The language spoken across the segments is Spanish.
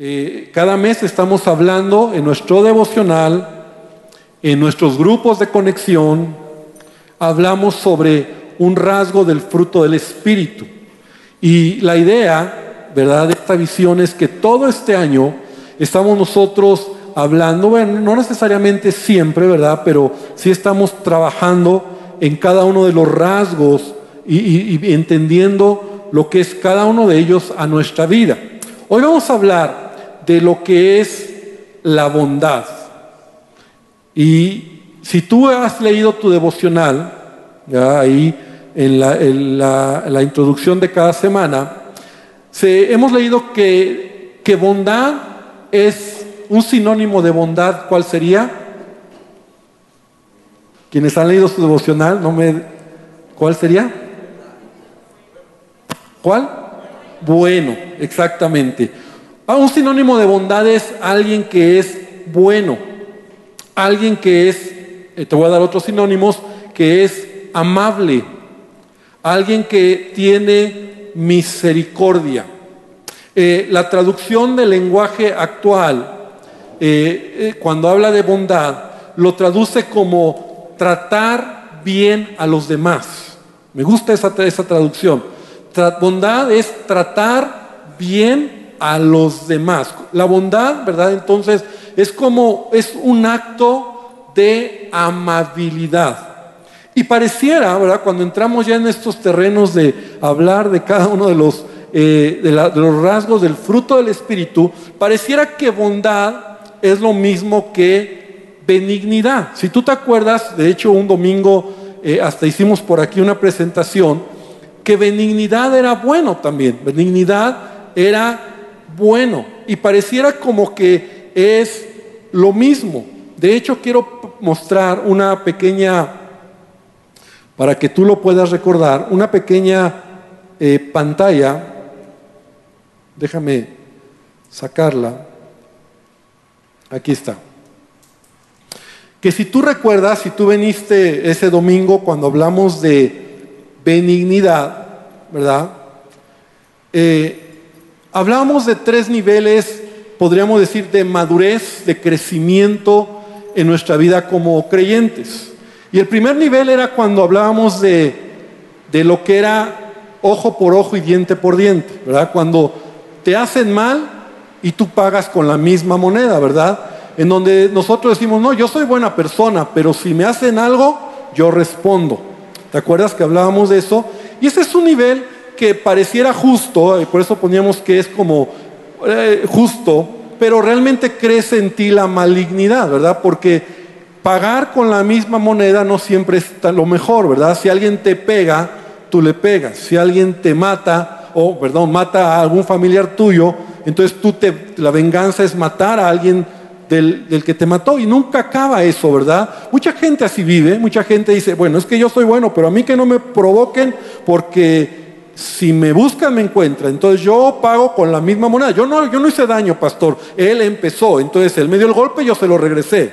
Eh, cada mes estamos hablando en nuestro devocional, en nuestros grupos de conexión, hablamos sobre un rasgo del fruto del Espíritu. Y la idea, ¿verdad?, de esta visión es que todo este año estamos nosotros hablando, bueno, no necesariamente siempre, ¿verdad?, pero sí estamos trabajando en cada uno de los rasgos y, entendiendo lo que es cada uno de ellos a nuestra vida. Hoy vamos a hablar de lo que es la bondad. Y si tú has leído tu devocional, ¿ya? ahí en, la, introducción de cada semana, hemos leído que, que bondad es un sinónimo de bondad. ¿Cuál sería? Quienes han leído su devocional, no me, ¿cuál sería? ¿Cuál? Bueno, exactamente. Ah, un sinónimo de bondad es alguien que es bueno, alguien que es, eh, te voy a dar otros sinónimos, que es amable, alguien que tiene misericordia. Eh, la traducción del lenguaje actual, eh, cuando habla de bondad, lo traduce como tratar bien a los demás. Me gusta esa, esa traducción bondad es tratar bien a los demás. La bondad, ¿verdad? Entonces es como, es un acto de amabilidad. Y pareciera, ¿verdad? Cuando entramos ya en estos terrenos de hablar de cada uno de los, eh, de, los rasgos del fruto del Espíritu, pareciera que bondad es lo mismo que benignidad. Si tú te acuerdas, de hecho un domingo eh, hasta hicimos por aquí una presentación, que benignidad era bueno también, benignidad era bueno y pareciera como que es lo mismo. De hecho, quiero mostrar una pequeña, para que tú lo puedas recordar, una pequeña eh, pantalla, déjame sacarla, aquí está. Que si tú recuerdas, si tú veniste ese domingo cuando hablamos de benignidad, ¿verdad? Eh, hablamos de tres niveles, podríamos decir, de madurez, de crecimiento en nuestra vida como creyentes. Y el primer nivel era cuando hablábamos de, de lo que era ojo por ojo y diente por diente, ¿verdad? Cuando te hacen mal y tú pagas con la misma moneda, ¿verdad? En donde nosotros decimos, no, yo soy buena persona, pero si me hacen algo, yo respondo. ¿Te acuerdas que hablábamos de eso? Y ese es un nivel que pareciera justo, y por eso poníamos que es como eh, justo, pero realmente crece en ti la malignidad, ¿verdad? Porque pagar con la misma moneda no siempre es lo mejor, ¿verdad? Si alguien te pega, tú le pegas. Si alguien te mata, o perdón, mata a algún familiar tuyo, entonces tú te, la venganza es matar a alguien del, que te mató y nunca acaba eso, ¿verdad? Mucha gente así vive, mucha gente dice, bueno, es que yo soy bueno, pero a mí que no me provoquen porque si me buscan me encuentran, entonces yo pago con la misma moneda. Yo no, yo no hice daño, pastor, él empezó, entonces él me dio el golpe y yo se lo regresé.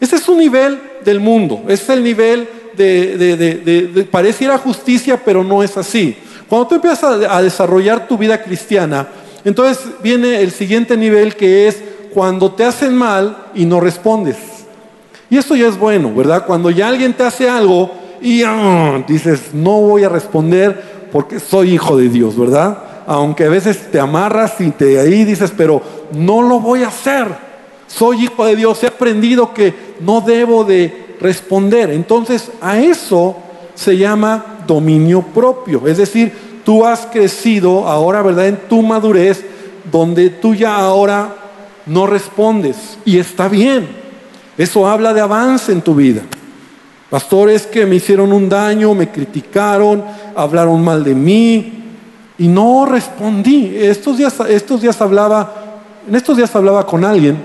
Ese es un nivel del mundo, ese es el nivel de, de, de, pareciera justicia, pero no es así. Cuando tú empiezas a, a desarrollar tu vida cristiana, entonces viene el siguiente nivel que es cuando te hacen mal y no respondes. Y eso ya es bueno, ¿verdad? Cuando ya alguien te hace algo y ah, dices, no voy a responder porque soy hijo de Dios, ¿verdad? Aunque a veces te amarras y te ahí dices, pero no lo voy a hacer. Soy hijo de Dios, he aprendido que no debo de responder. Entonces, a eso se llama dominio propio. Es decir, tú has crecido ahora, ¿verdad? En tu madurez, donde tú ya ahora no respondes y está bien. Eso habla de avance en tu vida. Pastores que me hicieron un daño, me criticaron, hablaron mal de mí y no respondí. Estos días, estos días hablaba, en estos días hablaba con alguien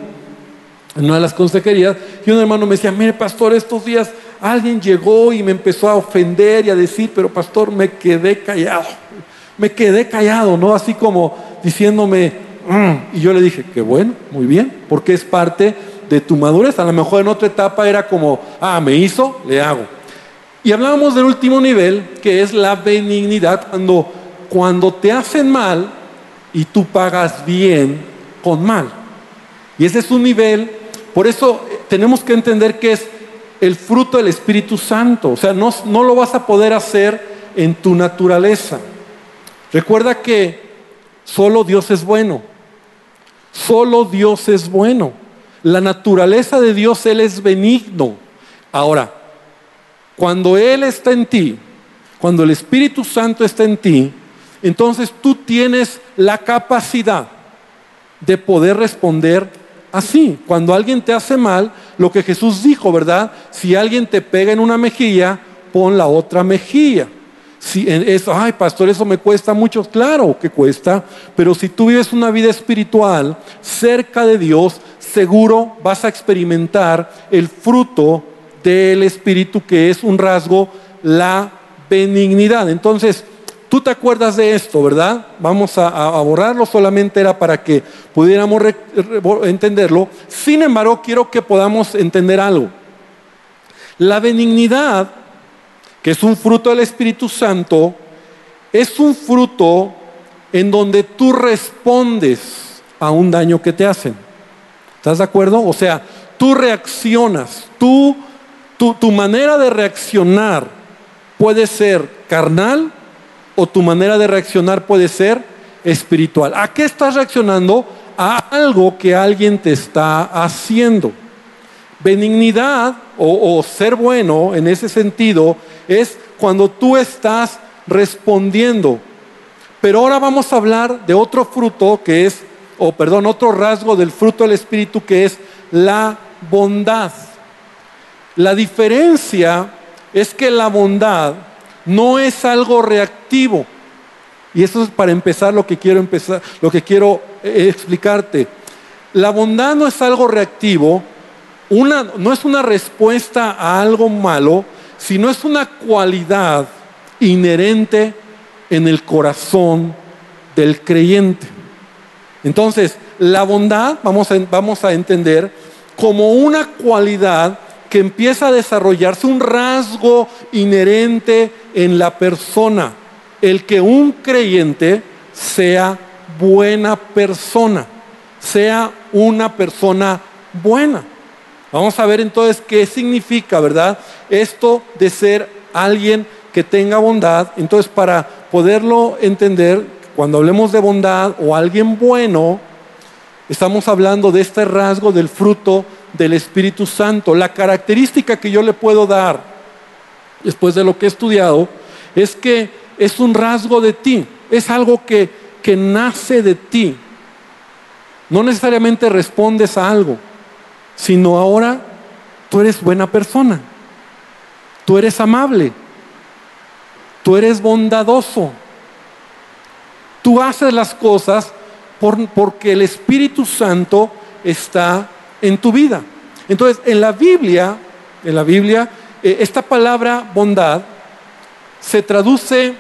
en una de las consejerías y un hermano me decía, mire pastor, estos días alguien llegó y me empezó a ofender y a decir, pero pastor, me quedé callado. Me quedé callado, ¿no? Así como diciéndome, Mm. Y yo le dije, qué bueno, muy bien, porque es parte de tu madurez. A lo mejor en otra etapa era como, ah, me hizo, le hago. Y hablábamos del último nivel, que es la benignidad, cuando, cuando te hacen mal y tú pagas bien con mal. Y ese es un nivel, por eso tenemos que entender que es el fruto del Espíritu Santo. O sea, no, no lo vas a poder hacer en tu naturaleza. Recuerda que solo Dios es bueno. Solo Dios es bueno. La naturaleza de Dios, Él es benigno. Ahora, cuando Él está en ti, cuando el Espíritu Santo está en ti, entonces tú tienes la capacidad de poder responder así. Cuando alguien te hace mal, lo que Jesús dijo, ¿verdad? Si alguien te pega en una mejilla, pon la otra mejilla. Si eso, ay, pastor, eso me cuesta mucho. Claro que cuesta, pero si tú vives una vida espiritual cerca de Dios, seguro vas a experimentar el fruto del Espíritu, que es un rasgo, la benignidad. Entonces, tú te acuerdas de esto, ¿verdad? Vamos a, borrarlo, solamente era para que pudiéramos entenderlo. Sin embargo, quiero que podamos entender algo. La benignidad que es un fruto del Espíritu Santo, es un fruto en donde tú respondes a un daño que te hacen. ¿Estás de acuerdo? O sea, tú reaccionas, tú, tu manera de reaccionar puede ser carnal o tu manera de reaccionar puede ser espiritual. ¿A qué estás reaccionando? A algo que alguien te está haciendo. Benignidad o, o ser bueno en ese sentido es cuando tú estás respondiendo. Pero ahora vamos a hablar de otro fruto que es, o perdón, otro rasgo del fruto del Espíritu que es la bondad. La diferencia es que la bondad no es algo reactivo. Y eso es para empezar lo que quiero empezar, lo que quiero eh, explicarte. La bondad no es algo reactivo, una, no es una respuesta a algo malo, sino es una cualidad inherente en el corazón del creyente. Entonces, la bondad vamos a, vamos a entender como una cualidad que empieza a desarrollarse, un rasgo inherente en la persona, el que un creyente sea buena persona, sea una persona buena. Vamos a ver entonces qué significa, ¿verdad? Esto de ser alguien que tenga bondad. Entonces, para poderlo entender, cuando hablemos de bondad o alguien bueno, estamos hablando de este rasgo del fruto del Espíritu Santo. La característica que yo le puedo dar, después de lo que he estudiado, es que es un rasgo de ti, es algo que, que nace de ti. No necesariamente respondes a algo sino ahora tú eres buena persona, tú eres amable, tú eres bondadoso, tú haces las cosas porque el Espíritu Santo está en tu vida. Entonces, en la Biblia, en la Biblia, eh, esta palabra bondad se traduce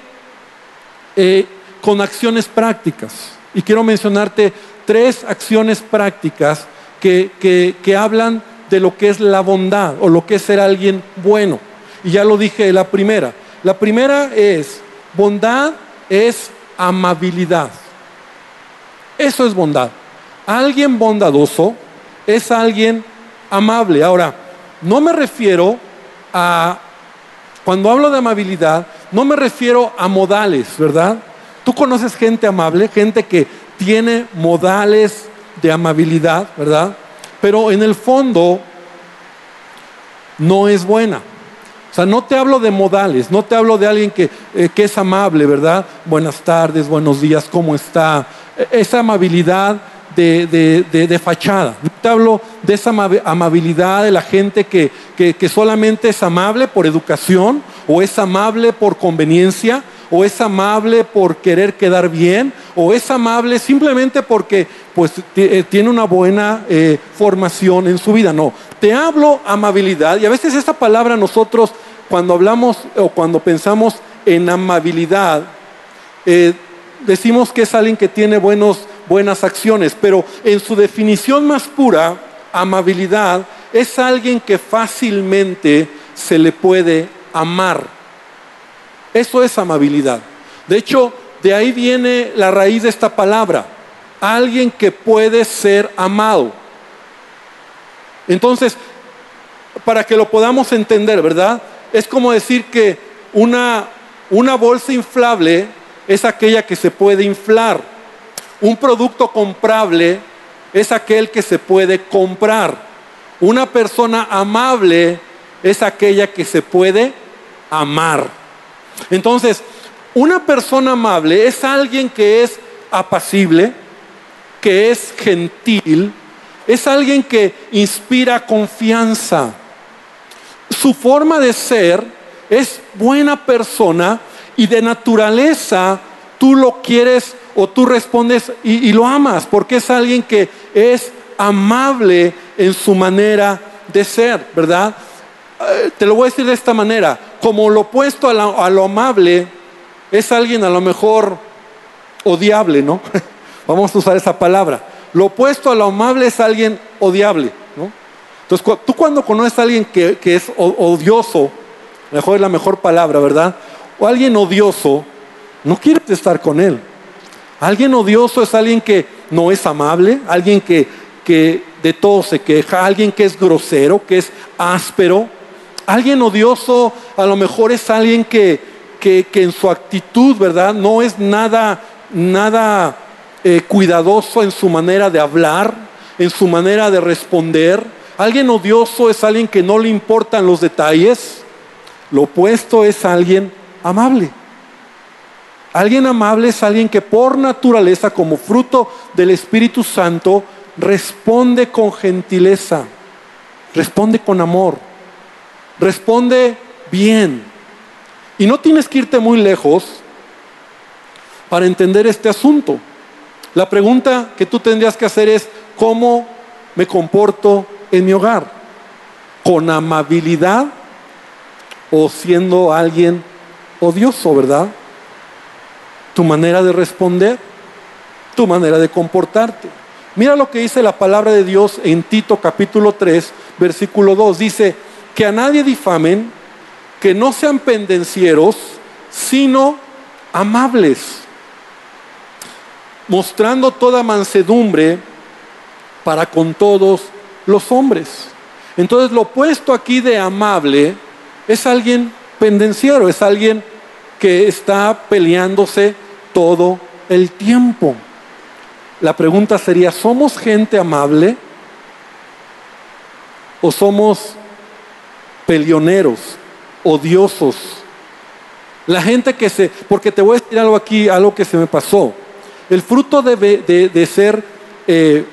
eh, con acciones prácticas. Y quiero mencionarte tres acciones prácticas que, hablan de lo que es la bondad o lo que es ser alguien bueno. Y ya lo dije la primera. La primera es, bondad es amabilidad. Eso es bondad. Alguien bondadoso es alguien amable. Ahora, no me refiero a, cuando hablo de amabilidad, no me refiero a modales, ¿verdad? Tú conoces gente amable, gente que tiene modales de amabilidad, ¿verdad? Pero en el fondo no es buena. Sea, no te hablo de modales, no te hablo de alguien que, eh, que es amable, ¿verdad? Buenas tardes, buenos días, ¿cómo está? E, esa amabilidad de, de, fachada. No te hablo de esa amabilidad de la gente que, que, que solamente es amable por educación o es amable por conveniencia o es amable por querer quedar bien, o es amable simplemente porque pues, eh, tiene una buena eh, formación en su vida. No, te hablo amabilidad y a veces esta palabra nosotros cuando hablamos o cuando pensamos en amabilidad, eh, decimos que es alguien que tiene buenos, buenas acciones, pero en su definición más pura, amabilidad es alguien que fácilmente se le puede amar. Eso es amabilidad. De hecho, de ahí viene la raíz de esta palabra. alguien que puede ser amado. Entonces, para que lo podamos entender, ¿verdad? Es como decir que una, una bolsa inflable es aquella que se puede inflar. Un producto comprable es aquel que se puede comprar. Una persona amable es aquella que se puede amar. Entonces, una persona amable es alguien que es apacible, que es gentil, es alguien que inspira confianza. Su forma de ser es buena persona y de naturaleza tú lo quieres o tú respondes y, lo amas, porque es alguien que es amable en su manera de ser, ¿verdad? Eh, te lo voy a decir de esta manera, como lo opuesto a, lo amable es alguien a lo mejor odiable, ¿no? Vamos a usar esa palabra. Lo opuesto a lo amable es alguien odiable. Entonces, tú cuando conoces a alguien que, que es odioso, mejor es la mejor palabra, ¿verdad? O alguien odioso, no quieres estar con él. Alguien odioso es alguien que no es amable, alguien que, que de todo se queja, alguien que es grosero, que es áspero. Alguien odioso a lo mejor es alguien que, que, en su actitud, ¿verdad? No es nada, nada eh, cuidadoso en su manera de hablar, en su manera de responder. Alguien odioso es alguien que no le importan los detalles. Lo opuesto es alguien amable. Alguien amable es alguien que por naturaleza, como fruto del Espíritu Santo, responde con gentileza, responde con amor, responde bien. Y no tienes que irte muy lejos para entender este asunto. La pregunta que tú tendrías que hacer es, ¿cómo me comporto en mi hogar? ¿Con amabilidad o siendo alguien odioso, verdad? tu manera de responder, tu manera de comportarte. Mira lo que dice la palabra de Dios en Tito capítulo 3, versículo 2. Dice, que a nadie difamen, que no sean pendencieros, sino amables, mostrando toda mansedumbre para con todos los hombres. Entonces lo opuesto aquí de amable es alguien pendenciero, es alguien que está peleándose todo el tiempo. La pregunta sería, ¿somos gente amable o somos peleoneros, odiosos? La gente que se, porque te voy a decir algo aquí, algo que se me pasó. El fruto de, de, ser eh,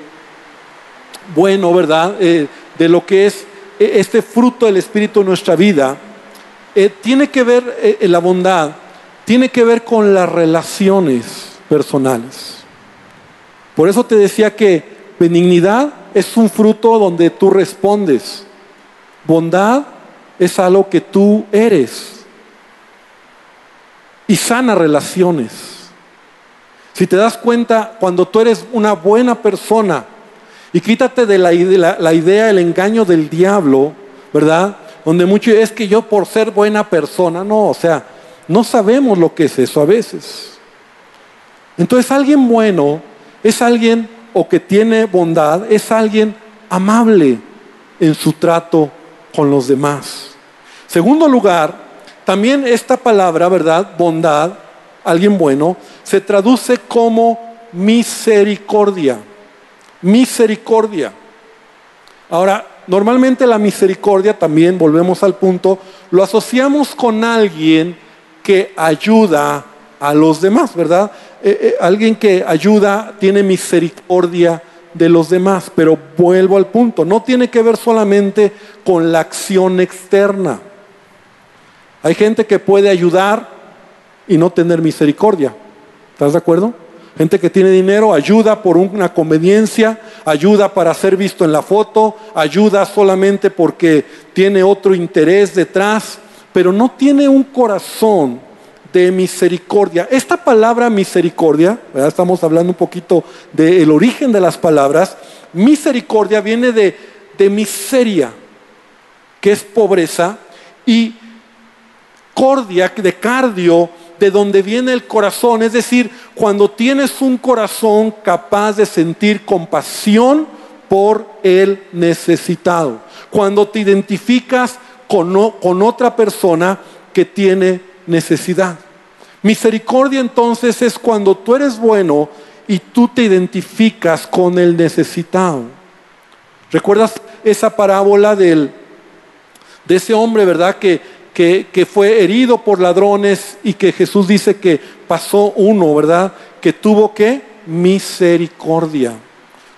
bueno, ¿verdad? Eh, de lo que es eh, este fruto del Espíritu en nuestra vida, tiene que ver la bondad tiene que ver con las relaciones personales. Por eso te decía que benignidad es un fruto donde tú respondes. Bondad es algo que tú eres. Y sana relaciones. Si te das cuenta, cuando tú eres una buena persona y quítate de la, la idea, el engaño del diablo, ¿verdad? Donde mucho es que yo por ser buena persona, no, o sea, no sabemos lo que es eso a veces. Entonces alguien bueno es alguien o que tiene bondad, es alguien amable en su trato con los demás. Segundo lugar, también esta palabra, ¿verdad? Bondad, alguien bueno, se traduce como misericordia. Misericordia. Ahora, normalmente la misericordia, también volvemos al punto, lo asociamos con alguien que ayuda a los demás, ¿verdad? Eh, eh, alguien que ayuda tiene misericordia de los demás, pero vuelvo al punto, no tiene que ver solamente con la acción externa. Hay gente que puede ayudar y no tener misericordia. ¿Estás de acuerdo? Gente que tiene dinero ayuda por una conveniencia, ayuda para ser visto en la foto, ayuda solamente porque tiene otro interés detrás pero no tiene un corazón de misericordia. Esta palabra misericordia, estamos hablando un poquito del origen de las palabras, misericordia viene de, de miseria, que es pobreza, y cordia, de cardio, de donde viene el corazón, es decir, cuando tienes un corazón capaz de sentir compasión por el necesitado. Cuando te identificas con, con otra persona que tiene necesidad. Misericordia entonces es cuando tú eres bueno y tú te identificas con el necesitado. ¿Recuerdas esa parábola del, de ese hombre, verdad? Que, que, fue herido por ladrones y que Jesús dice que pasó uno, ¿verdad? Que tuvo que misericordia.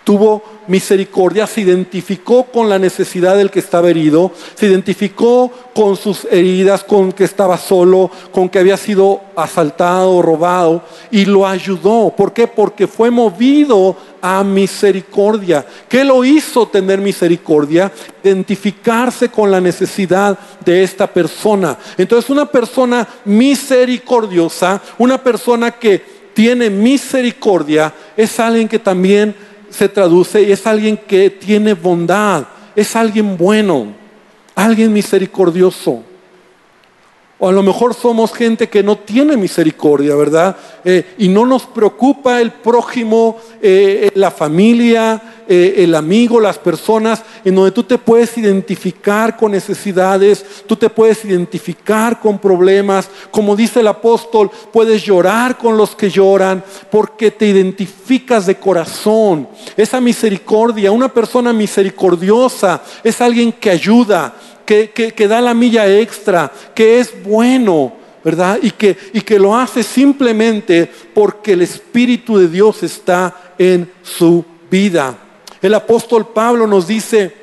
Tuvo misericordia, se identificó con la necesidad del que estaba herido, se identificó con sus heridas, con que estaba solo, con que había sido asaltado, robado, y lo ayudó. ¿Por qué? Porque fue movido a misericordia. ¿Qué lo hizo tener misericordia? Identificarse con la necesidad de esta persona. Entonces una persona misericordiosa, una persona que tiene misericordia, es alguien que también se traduce y es alguien que tiene bondad, es alguien bueno, alguien misericordioso. O a lo mejor somos gente que no tiene misericordia, ¿verdad? Eh, y no nos preocupa el prójimo, eh, la familia, eh, el amigo, las personas, en donde tú te puedes identificar con necesidades, tú te puedes identificar con problemas. Como dice el apóstol, puedes llorar con los que lloran porque te identificas de corazón. Esa misericordia, una persona misericordiosa es alguien que ayuda, que, da la milla extra, que es bueno, ¿verdad? Y que, y que lo hace simplemente porque el Espíritu de Dios está en su vida. El apóstol Pablo nos dice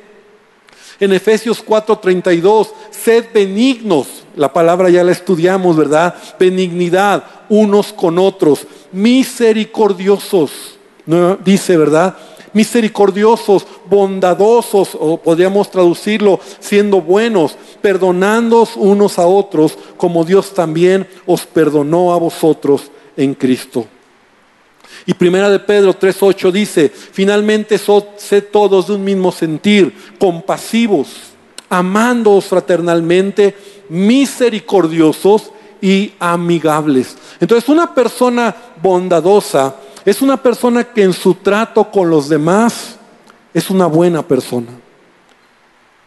en Efesios 4:32, sed benignos, la palabra ya la estudiamos, ¿verdad? Benignidad unos con otros, misericordiosos, ¿no? dice, ¿verdad? misericordiosos, bondadosos, o podríamos traducirlo siendo buenos, perdonándoos unos a otros, como Dios también os perdonó a vosotros en Cristo. Y primera de Pedro 3.8 dice, finalmente sed todos de un mismo sentir, compasivos, amándoos fraternalmente, misericordiosos y amigables. Entonces una persona bondadosa es una persona que en su trato con los demás es una buena persona.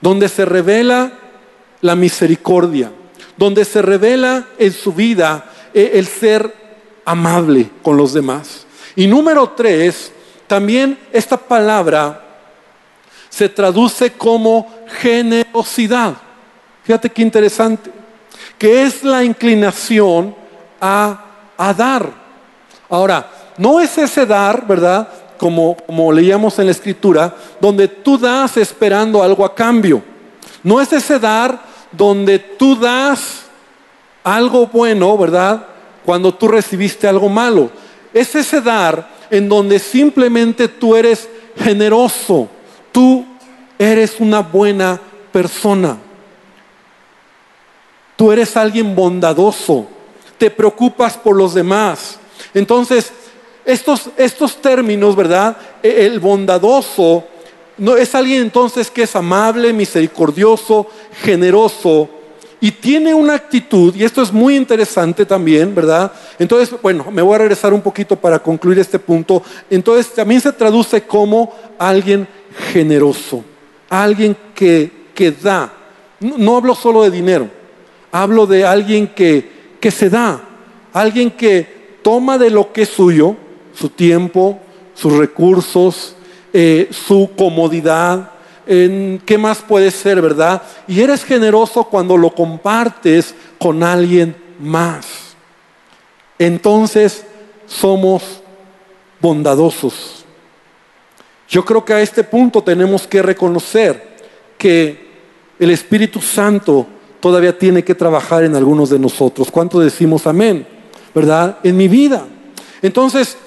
Donde se revela la misericordia, donde se revela en su vida eh, el ser amable con los demás. Y número tres, también esta palabra se traduce como generosidad. Fíjate qué interesante, que es la inclinación a, dar. Ahora, no es ese dar, ¿verdad? Como, como leíamos en la escritura, donde tú das esperando algo a cambio. No es ese dar donde tú das algo bueno, ¿verdad? Cuando tú recibiste algo malo. Es ese dar en donde simplemente tú eres generoso. Tú eres una buena persona. Tú eres alguien bondadoso. Te preocupas por los demás. Entonces, estos, estos términos, ¿verdad? E, el bondadoso no, es alguien entonces que es amable, misericordioso, generoso y tiene una actitud, y esto es muy interesante también, ¿verdad? Entonces, bueno, me voy a regresar un poquito para concluir este punto. Entonces, también se traduce como alguien generoso, alguien que, que da. No, hablo solo de dinero, hablo de alguien que, que se da, alguien que toma de lo que es suyo, su tiempo, sus recursos, eh, su comodidad. En, ¿Qué más puede ser, verdad? Y eres generoso cuando lo compartes con alguien más. Entonces somos bondadosos. Yo creo que a este punto tenemos que reconocer que el Espíritu Santo todavía tiene que trabajar en algunos de nosotros. ¿Cuánto decimos amén? ¿Verdad? En mi vida. Entonces,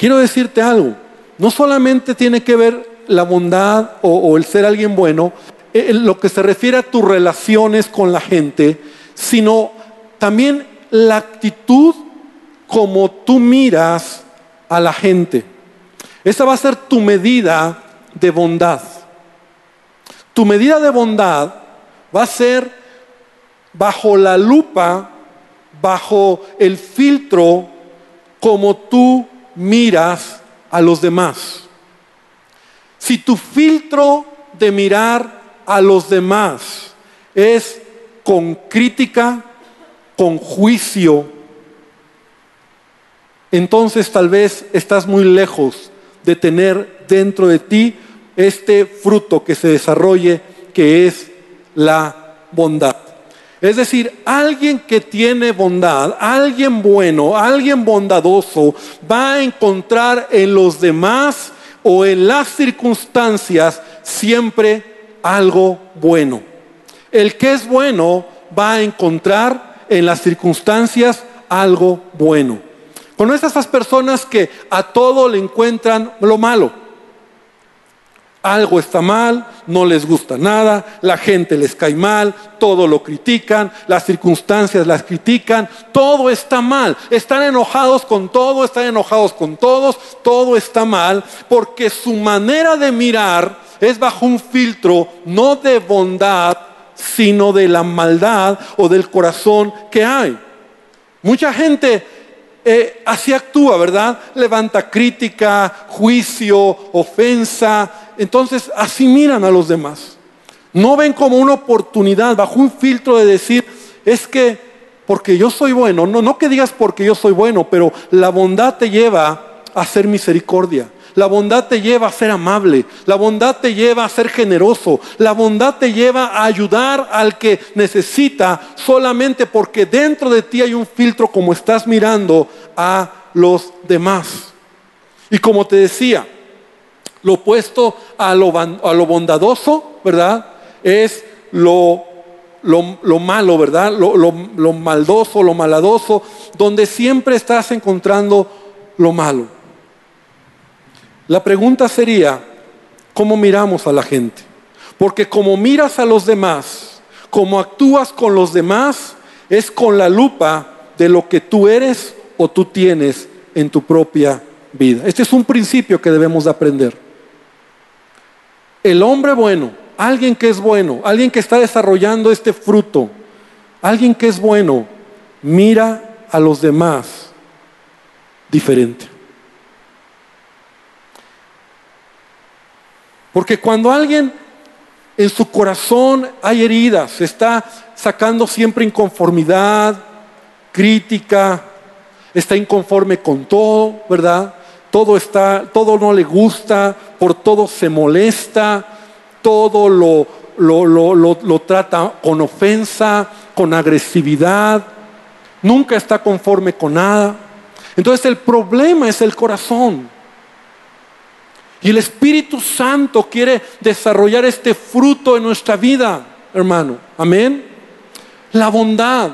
Quiero decirte algo, no solamente tiene que ver la bondad o, el ser alguien bueno, en eh, lo que se refiere a tus relaciones con la gente, sino también la actitud como tú miras a la gente. Esa va a ser tu medida de bondad. Tu medida de bondad va a ser bajo la lupa bajo el filtro como tú miras a los demás. Si tu filtro de mirar a los demás es con crítica, con juicio, entonces tal vez estás muy lejos de tener dentro de ti este fruto que se desarrolle, que es la bondad. Es decir, alguien que tiene bondad, alguien bueno, alguien bondadoso, va a encontrar en los demás o en las circunstancias siempre algo bueno. El que es bueno va a encontrar en las circunstancias algo bueno. Con esas personas que a todo le encuentran lo malo. Algo está mal, no les gusta nada, la gente les cae mal, todo lo critican, las circunstancias las critican, todo está mal. Están enojados con todo, están enojados con todos, todo está mal, porque su manera de mirar es bajo un filtro no de bondad, sino de la maldad o del corazón que hay. Mucha gente eh, así actúa, ¿verdad? Levanta crítica, juicio, ofensa, entonces así miran a los demás. No ven como una oportunidad bajo un filtro de decir, es que porque yo soy bueno, no, no que digas porque yo soy bueno, pero la bondad te lleva a ser misericordia. La bondad te lleva a ser amable, la bondad te lleva a ser generoso, la bondad te lleva a ayudar al que necesita solamente porque dentro de ti hay un filtro como estás mirando a los demás. Y como te decía, lo opuesto a lo, bondadoso, ¿verdad? Es lo, lo, malo, ¿verdad? Lo, maldoso, lo maladoso, donde siempre estás encontrando lo malo. La pregunta sería, ¿cómo miramos a la gente? Porque como miras a los demás, como actúas con los demás, es con la lupa de lo que tú eres o tú tienes en tu propia vida. Este es un principio que debemos de aprender. El hombre bueno, alguien que es bueno, alguien que está desarrollando este fruto, alguien que es bueno, mira a los demás diferente. Porque cuando alguien en su corazón hay heridas, está sacando siempre inconformidad, crítica, está inconforme con todo, ¿verdad? Todo está, todo no le gusta, por todo se molesta, todo lo, lo, trata con ofensa, con agresividad, nunca está conforme con nada. Entonces el problema es el corazón. Y el Espíritu Santo quiere desarrollar este fruto en nuestra vida, hermano. Amén. La bondad.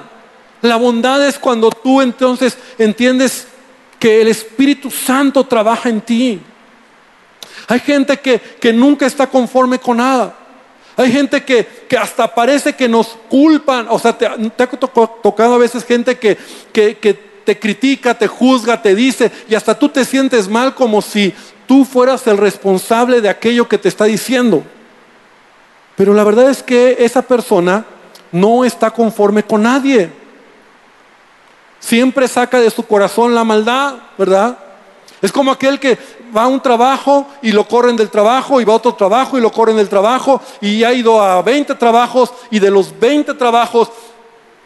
La bondad es cuando tú entonces entiendes que el Espíritu Santo trabaja en ti. Hay gente que, nunca está conforme con nada. Hay gente que, hasta parece que nos culpan. O sea, te, ha tocado a veces gente que, que te critica, te juzga, te dice, y hasta tú te sientes mal como si tú fueras el responsable de aquello que te está diciendo. Pero la verdad es que esa persona no está conforme con nadie. Siempre saca de su corazón la maldad, ¿verdad? Es como aquel que va a un trabajo y lo corren del trabajo y va a otro trabajo y lo corren del trabajo y ha ido a 20 trabajos y de los 20 trabajos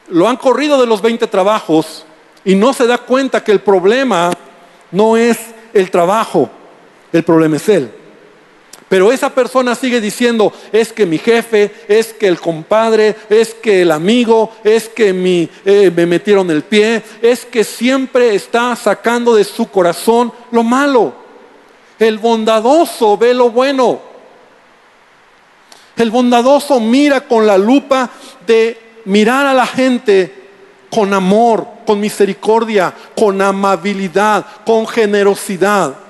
lo han corrido de los 20 trabajos y no se da cuenta que el problema no es el trabajo, el problema es él. Pero esa persona sigue diciendo, es que mi jefe, es que el compadre, es que el amigo, es que mi, eh, me metieron el pie, es que siempre está sacando de su corazón lo malo. El bondadoso ve lo bueno. El bondadoso mira con la lupa de mirar a la gente con amor, con misericordia, con amabilidad, con generosidad.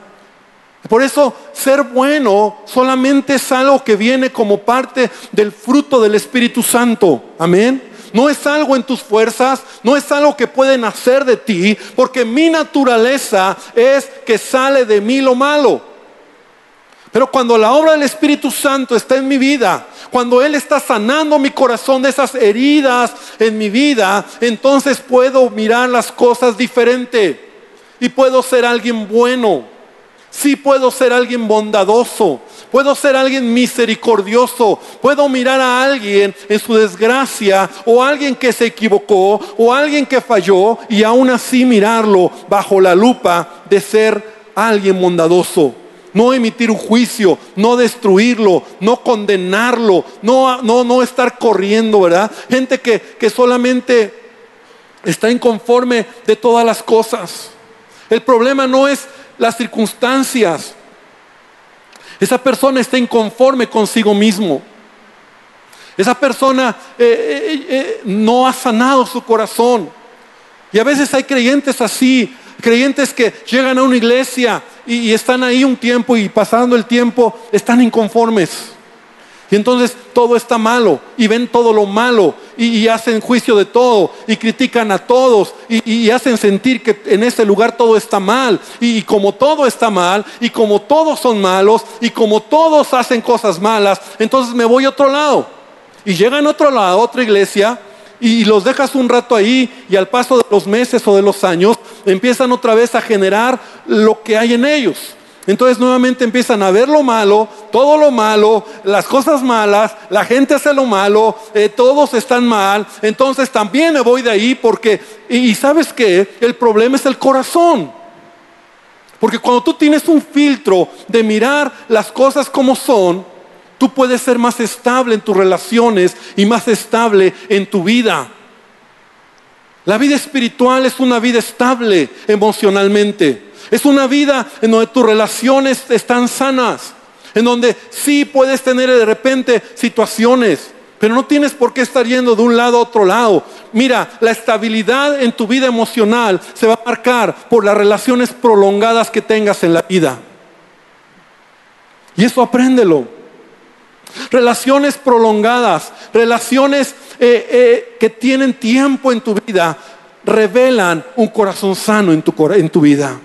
Por eso ser bueno solamente es algo que viene como parte del fruto del Espíritu Santo. Amén. No es algo en tus fuerzas, no es algo que puede nacer de ti, porque mi naturaleza es que sale de mí lo malo. Pero cuando la obra del Espíritu Santo está en mi vida, cuando Él está sanando mi corazón de esas heridas en mi vida, entonces puedo mirar las cosas diferente y puedo ser alguien bueno. Sí puedo ser alguien bondadoso, puedo ser alguien misericordioso, puedo mirar a alguien en su desgracia o alguien que se equivocó o alguien que falló y aún así mirarlo bajo la lupa de ser alguien bondadoso. No emitir un juicio, no destruirlo, no condenarlo, no, no, no estar corriendo, ¿verdad? Gente que, que solamente está inconforme de todas las cosas. El problema no es las circunstancias. Esa persona está inconforme consigo mismo. Esa persona eh, eh, eh, no ha sanado su corazón. Y a veces hay creyentes así, creyentes que llegan a una iglesia y están ahí un tiempo y pasando el tiempo están inconformes. Y entonces todo está malo y ven todo lo malo y, hacen juicio de todo y critican a todos y, hacen sentir que en ese lugar todo está mal. Y, como todo está mal y como todos son malos y como todos hacen cosas malas, entonces me voy a otro lado. Y llegan a otro lado, a otra iglesia y los dejas un rato ahí y al paso de los meses o de los años empiezan otra vez a generar lo que hay en ellos. Entonces nuevamente empiezan a ver lo malo, todo lo malo, las cosas malas, la gente hace lo malo, eh, todos están mal. Entonces también me voy de ahí porque, y, sabes qué, el problema es el corazón. Porque cuando tú tienes un filtro de mirar las cosas como son, tú puedes ser más estable en tus relaciones y más estable en tu vida. La vida espiritual es una vida estable emocionalmente. Es una vida en donde tus relaciones están sanas, en donde sí puedes tener de repente situaciones, pero no tienes por qué estar yendo de un lado a otro lado. Mira, la estabilidad en tu vida emocional se va a marcar por las relaciones prolongadas que tengas en la vida. Y eso apréndelo. Relaciones prolongadas, relaciones eh, eh, que tienen tiempo en tu vida, revelan un corazón sano en tu, en tu vida.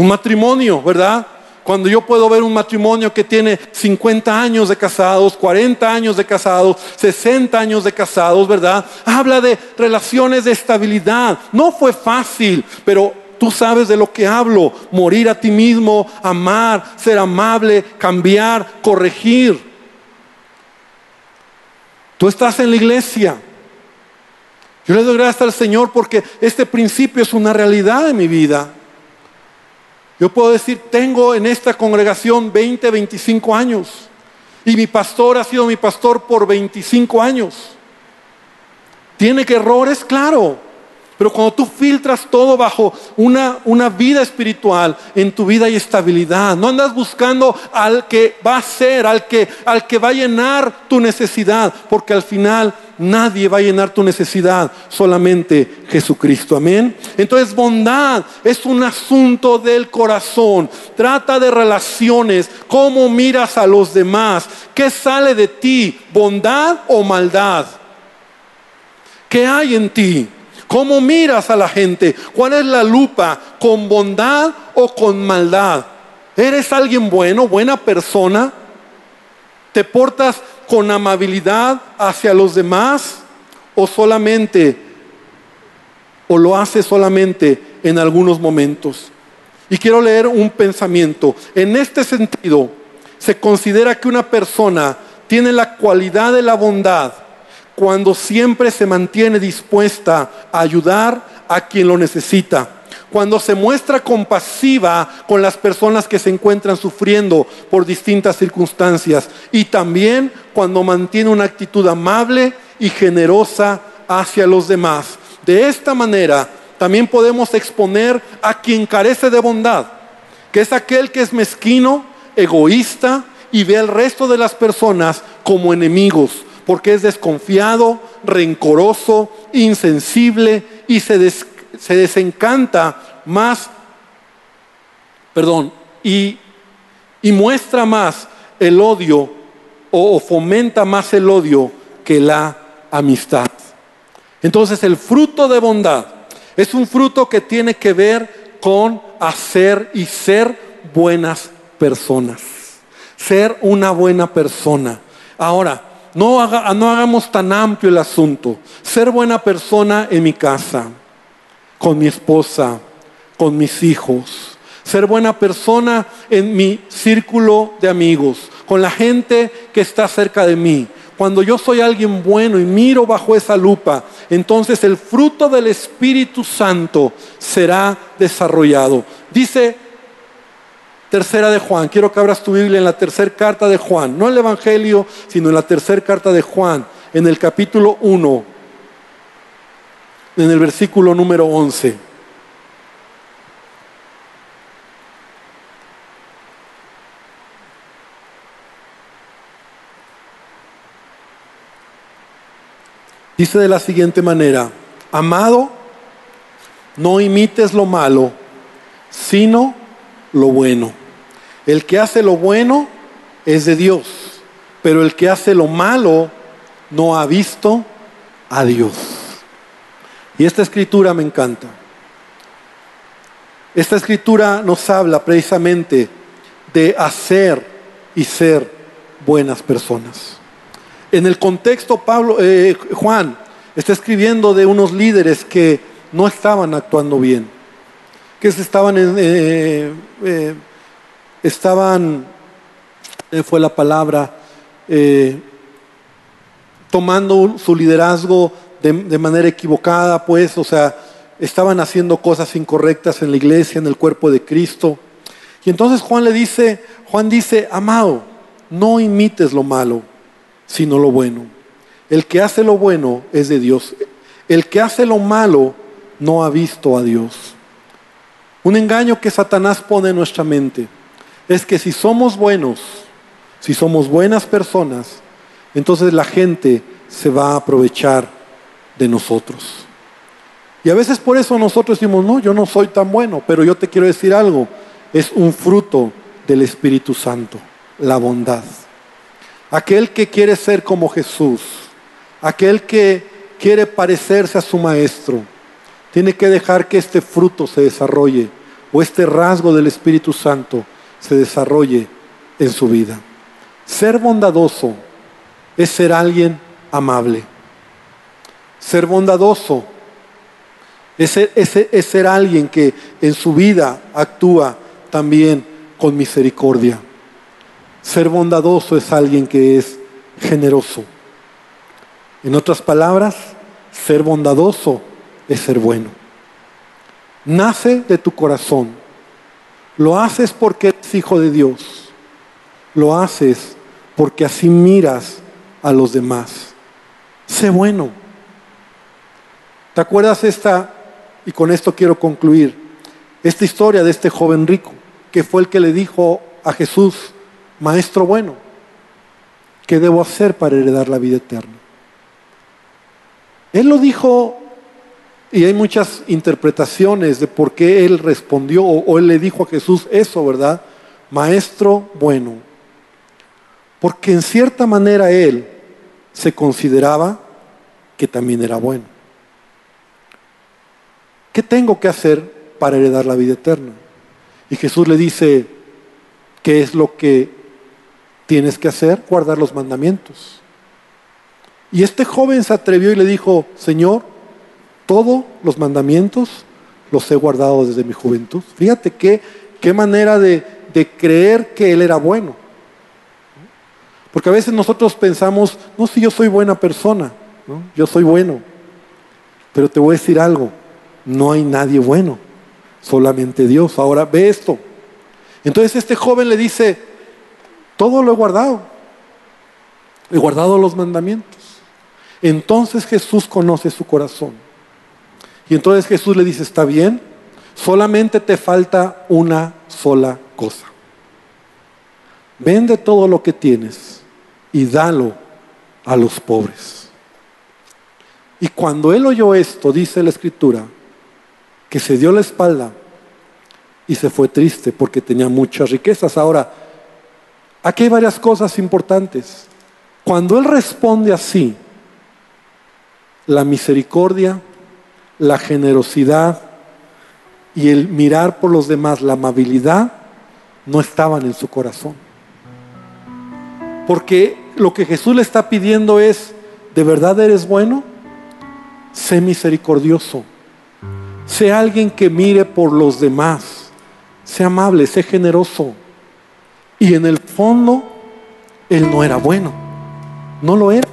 Un matrimonio, ¿verdad? Cuando yo puedo ver un matrimonio que tiene 50 años de casados, 40 años de casados, 60 años de casados, ¿verdad? Habla de relaciones de estabilidad. No fue fácil, pero tú sabes de lo que hablo. Morir a ti mismo, amar, ser amable, cambiar, corregir. Tú estás en la iglesia. Yo le doy gracias al Señor porque este principio es una realidad en mi vida. Yo puedo decir, tengo en esta congregación 20, 25 años. Y mi pastor ha sido mi pastor por 25 años. ¿Tiene que errores? Claro. Pero cuando tú filtras todo bajo una, una vida espiritual, en tu vida hay estabilidad. No andas buscando al que va a ser, al que, al que va a llenar tu necesidad, porque al final nadie va a llenar tu necesidad, solamente Jesucristo. Amén. Entonces bondad es un asunto del corazón. Trata de relaciones, cómo miras a los demás, qué sale de ti, bondad o maldad. ¿Qué hay en ti? ¿Cómo miras a la gente? ¿Cuál es la lupa? ¿Con bondad o con maldad? ¿Eres alguien bueno, buena persona? ¿Te portas con amabilidad hacia los demás o solamente o lo haces solamente en algunos momentos? Y quiero leer un pensamiento. En este sentido, se considera que una persona tiene la cualidad de la bondad cuando siempre se mantiene dispuesta a ayudar a quien lo necesita, cuando se muestra compasiva con las personas que se encuentran sufriendo por distintas circunstancias y también cuando mantiene una actitud amable y generosa hacia los demás. De esta manera también podemos exponer a quien carece de bondad, que es aquel que es mezquino, egoísta y ve al resto de las personas como enemigos porque es desconfiado, rencoroso, insensible y se, desencanta más, perdón, y, muestra más el odio o fomenta más el odio que la amistad. Entonces el fruto de bondad es un fruto que tiene que ver con hacer y ser buenas personas. Ser una buena persona Ahora, no, no hagamos tan amplio el asunto. Ser buena persona en mi casa, con mi esposa, con mis hijos. Ser buena persona en mi círculo de amigos, con la gente que está cerca de mí. Cuando yo soy alguien bueno y miro bajo esa lupa, entonces el fruto del Espíritu Santo será desarrollado. Dice tercera de Juan, quiero que abras tu Biblia en la tercera carta de Juan, no el Evangelio, sino en la tercera carta de Juan, en el capítulo 1, en el versículo número 11. Dice de la siguiente manera, amado, no imites lo malo, sino lo bueno. El que hace lo bueno es de Dios, pero el que hace lo malo no ha visto a Dios. Y esta escritura me encanta. Esta escritura nos habla precisamente de hacer y ser buenas personas. En el contexto, Pablo, eh, Juan está escribiendo de unos líderes que no estaban actuando bien, que estaban, eh, eh, estaban, fue la palabra, tomando su liderazgo de, manera equivocada, pues, o sea, estaban haciendo cosas incorrectas en la iglesia, en el cuerpo de Cristo. Y entonces Juan le dice, Juan dice, amado, no imites lo malo sino lo bueno. El que hace lo bueno es de Dios. El que hace lo malo no ha visto a Dios. Un engaño que Satanás pone en nuestra mente es que si somos buenos, si somos buenas personas, entonces la gente se va a aprovechar de nosotros. Y a veces por eso nosotros decimos, no, yo no soy tan bueno, pero yo te quiero decir algo, es un fruto del Espíritu Santo, la bondad. Aquel que quiere ser como Jesús, aquel que quiere parecerse a su maestro, tiene que dejar que este fruto se desarrolle o este rasgo del Espíritu Santo se desarrolle en su vida. Ser bondadoso es ser alguien amable. Ser bondadoso es ser, alguien que en su vida actúa también con misericordia. Ser bondadoso es alguien que es generoso. En otras palabras, ser bondadoso es ser bueno. Nace de tu corazón. Lo haces porque eres hijo de Dios. Lo haces porque así miras a los demás. Sé bueno. ¿Te acuerdas esta, y con esto quiero concluir, esta historia de este joven rico, que fue el que le dijo a Jesús, Maestro bueno, ¿qué debo hacer para heredar la vida eterna? Él lo dijo y hay muchas interpretaciones de por qué él respondió o, él le dijo a Jesús eso, ¿verdad? Maestro bueno. Porque en cierta manera él se consideraba que también era bueno. ¿Qué tengo que hacer para heredar la vida eterna? Y Jesús le dice, ¿qué es lo que tienes que hacer guardar los mandamientos. Y este joven se atrevió y le dijo, Señor, todos los mandamientos los he guardado desde mi juventud. Fíjate qué, qué manera de, creer que él era bueno. Porque a veces nosotros pensamos, no, si yo soy buena persona, yo soy bueno. Pero te voy a decir algo, no hay nadie bueno, solamente Dios. Ahora ve esto. Entonces este joven le dice, todo lo he guardado. He guardado los mandamientos. Entonces Jesús conoce su corazón. Y entonces Jesús le dice, está bien, solamente te falta una sola cosa. Vende todo lo que tienes y dalo a los pobres. Y cuando él oyó esto, dice la escritura, que se dio la espalda y se fue triste porque tenía muchas riquezas. Ahora, Aquí hay varias cosas importantes. Cuando Él responde así, la misericordia, la generosidad y el mirar por los demás, la amabilidad, no estaban en su corazón. Porque lo que Jesús le está pidiendo es, ¿de verdad eres bueno? Sé misericordioso. Sé alguien que mire por los demás. Sé amable, sé generoso. Y en el fondo, él no era bueno. No lo era.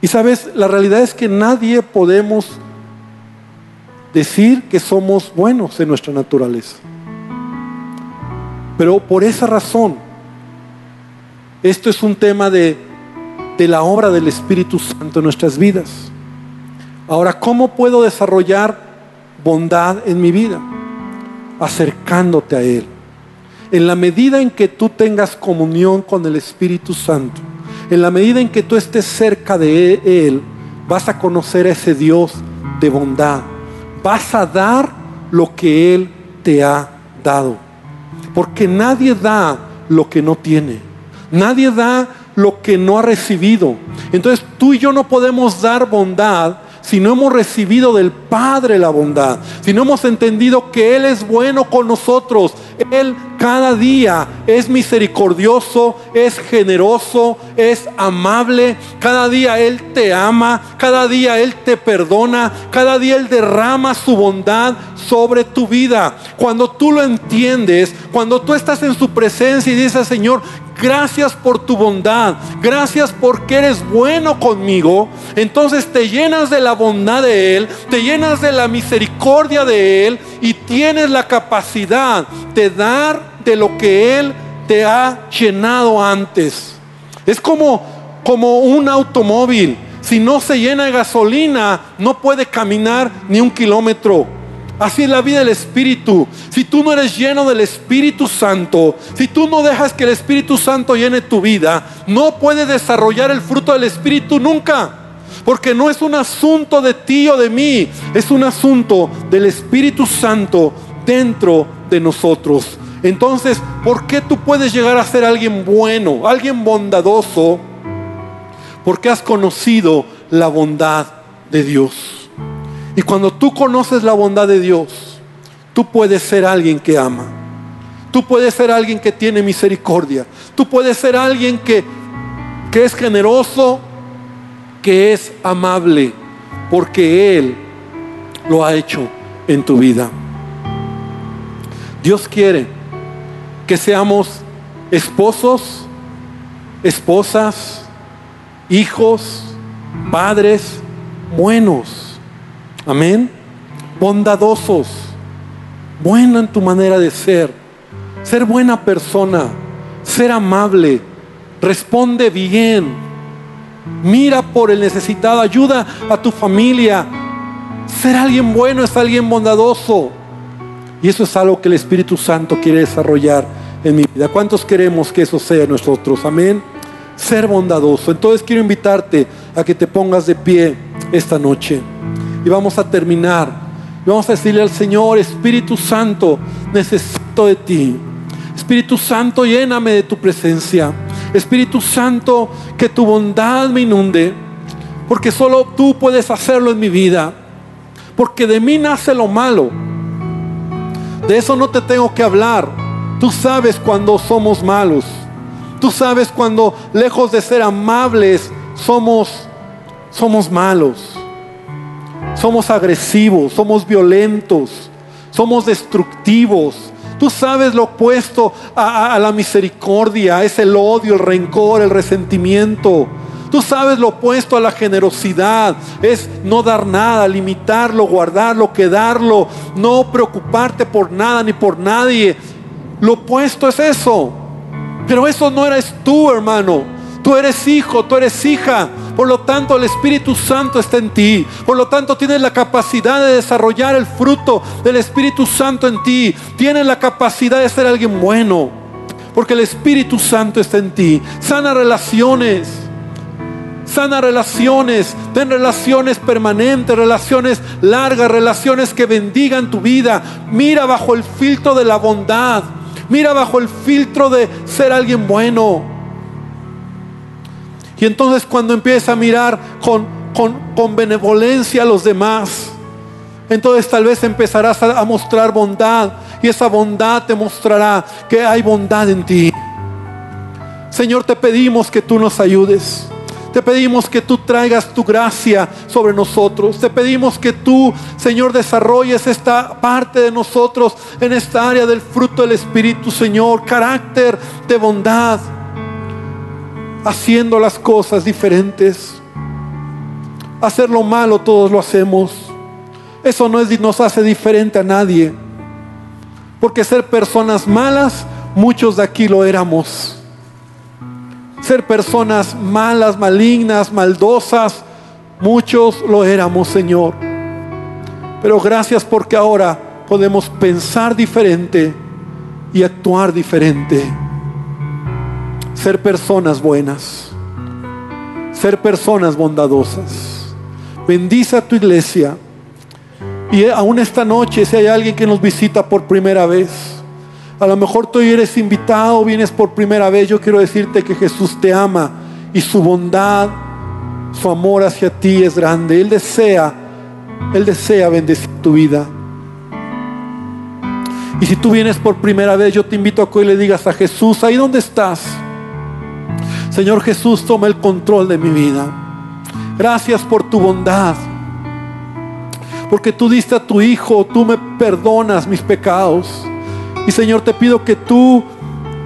Y sabes, la realidad es que nadie podemos decir que somos buenos en nuestra naturaleza. Pero por esa razón, esto es un tema de, de la obra del Espíritu Santo en nuestras vidas. Ahora, ¿cómo puedo desarrollar bondad en mi vida? Acercándote a Él. En la medida en que tú tengas comunión con el Espíritu Santo, en la medida en que tú estés cerca de Él, vas a conocer a ese Dios de bondad. Vas a dar lo que Él te ha dado. Porque nadie da lo que no tiene. Nadie da lo que no ha recibido. Entonces tú y yo no podemos dar bondad si no hemos recibido del Padre la bondad, si no hemos entendido que Él es bueno con nosotros, Él cada día es misericordioso, es generoso, es amable, cada día Él te ama, cada día Él te perdona, cada día Él derrama su bondad sobre tu vida. Cuando tú lo entiendes, cuando tú estás en su presencia y dices, Señor, gracias por tu bondad, gracias porque eres bueno conmigo, entonces te llenas de la bondad de Él, te llenas de la misericordia de Él y tienes la capacidad de dar de lo que Él te ha llenado antes. Es como, como un automóvil. Si no se llena de gasolina, no puede caminar ni un kilómetro. Así es la vida del Espíritu. Si tú no eres lleno del Espíritu Santo, si tú no dejas que el Espíritu Santo llene tu vida, no puedes desarrollar el fruto del Espíritu nunca. Porque no es un asunto de ti o de mí, es un asunto del Espíritu Santo dentro de nosotros. Entonces, ¿por qué tú puedes llegar a ser alguien bueno, alguien bondadoso? Porque has conocido la bondad de Dios. Y cuando tú conoces la bondad de Dios, tú puedes ser alguien que ama. Tú puedes ser alguien que tiene misericordia. Tú puedes ser alguien que, que es generoso, que es amable, porque Él lo ha hecho en tu vida. Dios quiere que seamos esposos, esposas, hijos, padres buenos Amén. Bondadosos. Buena en tu manera de ser. Ser buena persona. Ser amable. Responde bien. Mira por el necesitado. Ayuda a tu familia. Ser alguien bueno es alguien bondadoso. Y eso es algo que el Espíritu Santo quiere desarrollar en mi vida. ¿Cuántos queremos que eso sea nosotros? Amén. Ser bondadoso. Entonces quiero invitarte a que te pongas de pie esta noche y vamos a terminar. vamos a decirle al Señor, Espíritu Santo, necesito de ti. Espíritu Santo, lléname de tu presencia. Espíritu Santo, que tu bondad me inunde, porque solo tú puedes hacerlo en mi vida. Porque de mí nace lo malo. De eso no te tengo que hablar. Tú sabes cuando somos malos. Tú sabes cuando lejos de ser amables somos somos malos somos agresivos, somos violentos, somos destructivos. Tú sabes lo opuesto a, la misericordia, es el odio, el rencor, el resentimiento. Tú sabes lo opuesto a la generosidad, es no dar nada, limitarlo, guardarlo, quedarlo, no preocuparte por nada ni por nadie. Lo opuesto es eso. Pero eso no eres tú, hermano. Tú eres hijo, tú eres hija. Por lo tanto, el Espíritu Santo está en ti. Por lo tanto, tienes la capacidad de desarrollar el fruto del Espíritu Santo en ti. Tienes la capacidad de ser alguien bueno. Porque el Espíritu Santo está en ti. Sana relaciones. Sana relaciones, ten relaciones permanentes, relaciones largas, relaciones que bendigan tu vida. Mira bajo el filtro de la bondad. Mira bajo el filtro de ser alguien bueno. Y entonces cuando empieza a mirar con, con, benevolencia a los demás, entonces tal vez empezarás a mostrar bondad y esa bondad te mostrará que hay bondad en ti. Señor, te pedimos que tú nos ayudes. Te pedimos que tú traigas tu gracia sobre nosotros. Te pedimos que tú, Señor, desarrolles esta parte de nosotros en esta área del fruto del Espíritu, Señor. Carácter de bondad. Haciendo las cosas diferentes. Hacer lo malo todos lo hacemos. Eso no nos hace diferente a nadie. Porque ser personas malas, muchos de aquí lo éramos ser personas malas, malignas, maldosas. Muchos lo éramos, Señor. Pero gracias porque ahora podemos pensar diferente y actuar diferente. Ser personas buenas. Ser personas bondadosas. Bendice a tu iglesia. Y aún esta noche, si hay alguien que nos visita por primera vez, a lo mejor tú eres invitado, vienes por primera vez. Yo quiero decirte que Jesús te ama y su bondad, su amor hacia ti es grande. Él desea, Él desea bendecir tu vida. Y si tú vienes por primera vez, yo te invito a que hoy le digas a Jesús, ahí donde estás. Señor Jesús, toma el control de mi vida. Gracias por tu bondad. Porque tú diste a tu Hijo, tú me perdonas mis pecados. Y Señor, te pido que tú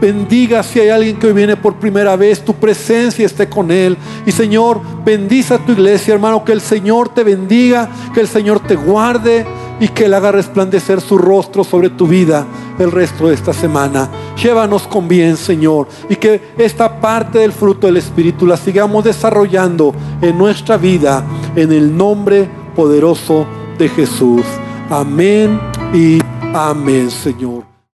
bendigas si hay alguien que hoy viene por primera vez, tu presencia esté con él. Y Señor, bendice a tu iglesia, hermano, que el Señor te bendiga, que el Señor te guarde y que Él haga resplandecer su rostro sobre tu vida el resto de esta semana. Llévanos con bien, Señor, y que esta parte del fruto del Espíritu la sigamos desarrollando en nuestra vida, en el nombre poderoso de Jesús. Amén y amén, Señor.